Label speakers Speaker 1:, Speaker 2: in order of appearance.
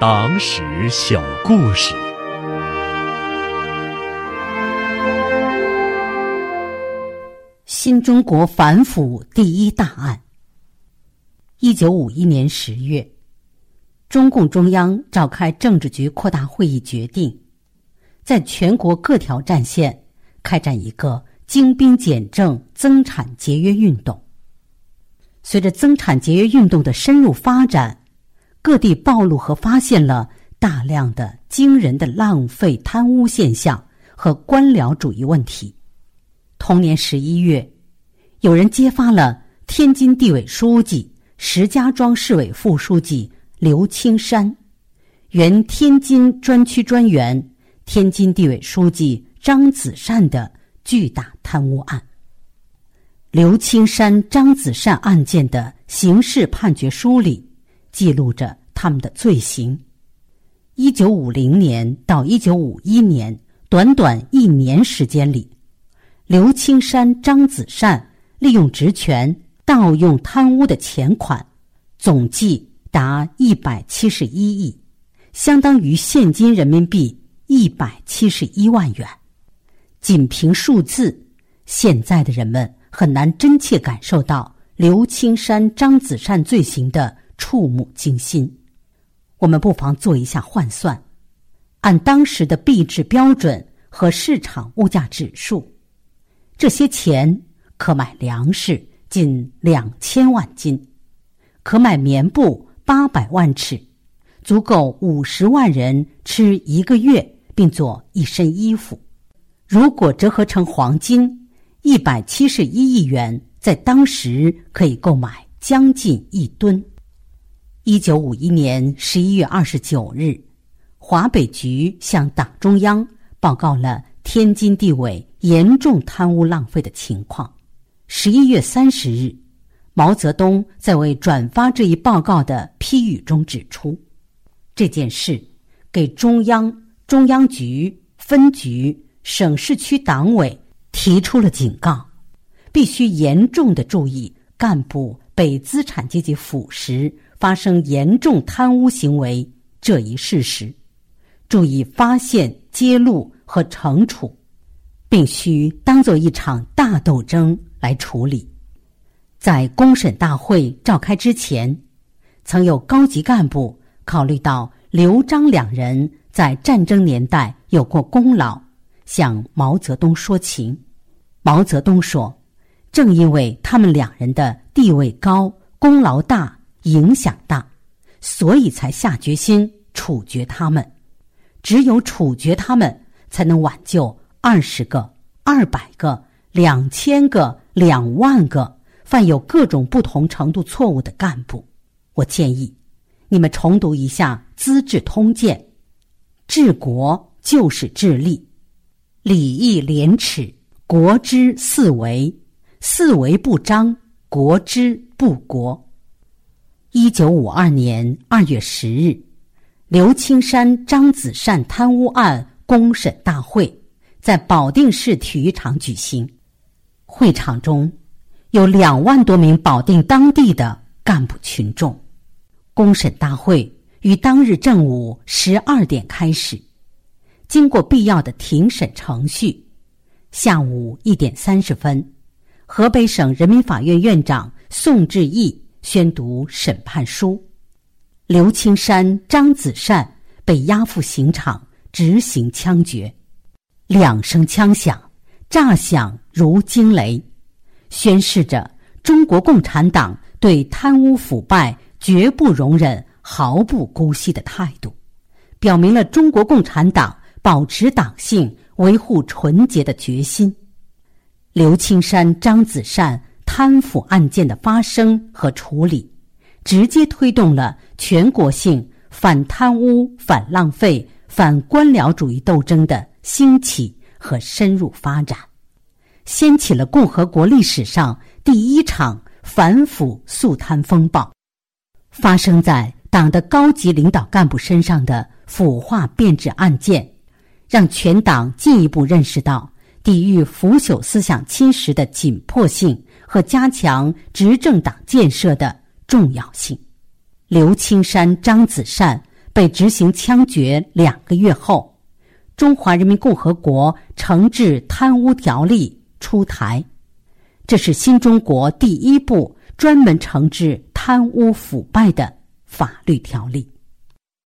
Speaker 1: 党史小故事。
Speaker 2: 新中国反腐第一大案。一九五一年十月，中共中央召开政治局扩大会议，决定在全国各条战线开展一个精兵简政、增产节约运动。随着增产节约运动的深入发展，各地暴露和发现了大量的惊人的浪费、贪污现象和官僚主义问题。同年十一月，有人揭发了天津地委书记、石家庄市委副书记刘青山，原天津专区专员、天津地委书记张子善的巨大贪污案。刘青山、张子善案件的刑事判决书里记录着他们的罪行。一九五零年到一九五一年，短短一年时间里，刘青山、张子善利用职权盗用贪污的钱款，总计达一百七十一亿，相当于现金人民币一百七十一万元。仅凭数字，现在的人们。很难真切感受到刘青山、张子善罪行的触目惊心。我们不妨做一下换算，按当时的币制标准和市场物价指数，这些钱可买粮食近两千万斤，可买棉布八百万尺，足够五十万人吃一个月，并做一身衣服。如果折合成黄金。一百七十一亿元在当时可以购买将近一吨。一九五一年十一月二十九日，华北局向党中央报告了天津地委严重贪污浪费的情况。十一月三十日，毛泽东在为转发这一报告的批语中指出，这件事给中央、中央局、分局、省市区党委。提出了警告，必须严重的注意干部被资产阶级腐蚀、发生严重贪污行为这一事实，注意发现、揭露和惩处，并需当做一场大斗争来处理。在公审大会召开之前，曾有高级干部考虑到刘璋两人在战争年代有过功劳，向毛泽东说情。毛泽东说：“正因为他们两人的地位高、功劳大、影响大，所以才下决心处决他们。只有处决他们，才能挽救二十个、二百个、两千个、两万个犯有各种不同程度错误的干部。我建议你们重读一下《资治通鉴》，治国就是治吏，礼义廉耻。”国之四维，四维不张，国之不国。一九五二年二月十日，刘青山、张子善贪污案公审大会在保定市体育场举行。会场中有两万多名保定当地的干部群众。公审大会于当日正午十二点开始，经过必要的庭审程序。下午一点三十分，河北省人民法院院长宋志毅宣读审判书，刘青山、张子善被押赴刑场执行枪决。两声枪响，炸响如惊雷，宣示着中国共产党对贪污腐败绝不容忍、毫不姑息的态度，表明了中国共产党保持党性。维护纯洁的决心，刘青山、张子善贪腐案件的发生和处理，直接推动了全国性反贪污、反浪费、反官僚主义斗争的兴起和深入发展，掀起了共和国历史上第一场反腐肃贪风暴。发生在党的高级领导干部身上的腐化变质案件。让全党进一步认识到抵御腐朽思想侵蚀的紧迫性和加强执政党建设的重要性。刘青山、张子善被执行枪决两个月后，《中华人民共和国惩治贪污条例》出台，这是新中国第一部专门惩治贪污腐败的法律条例。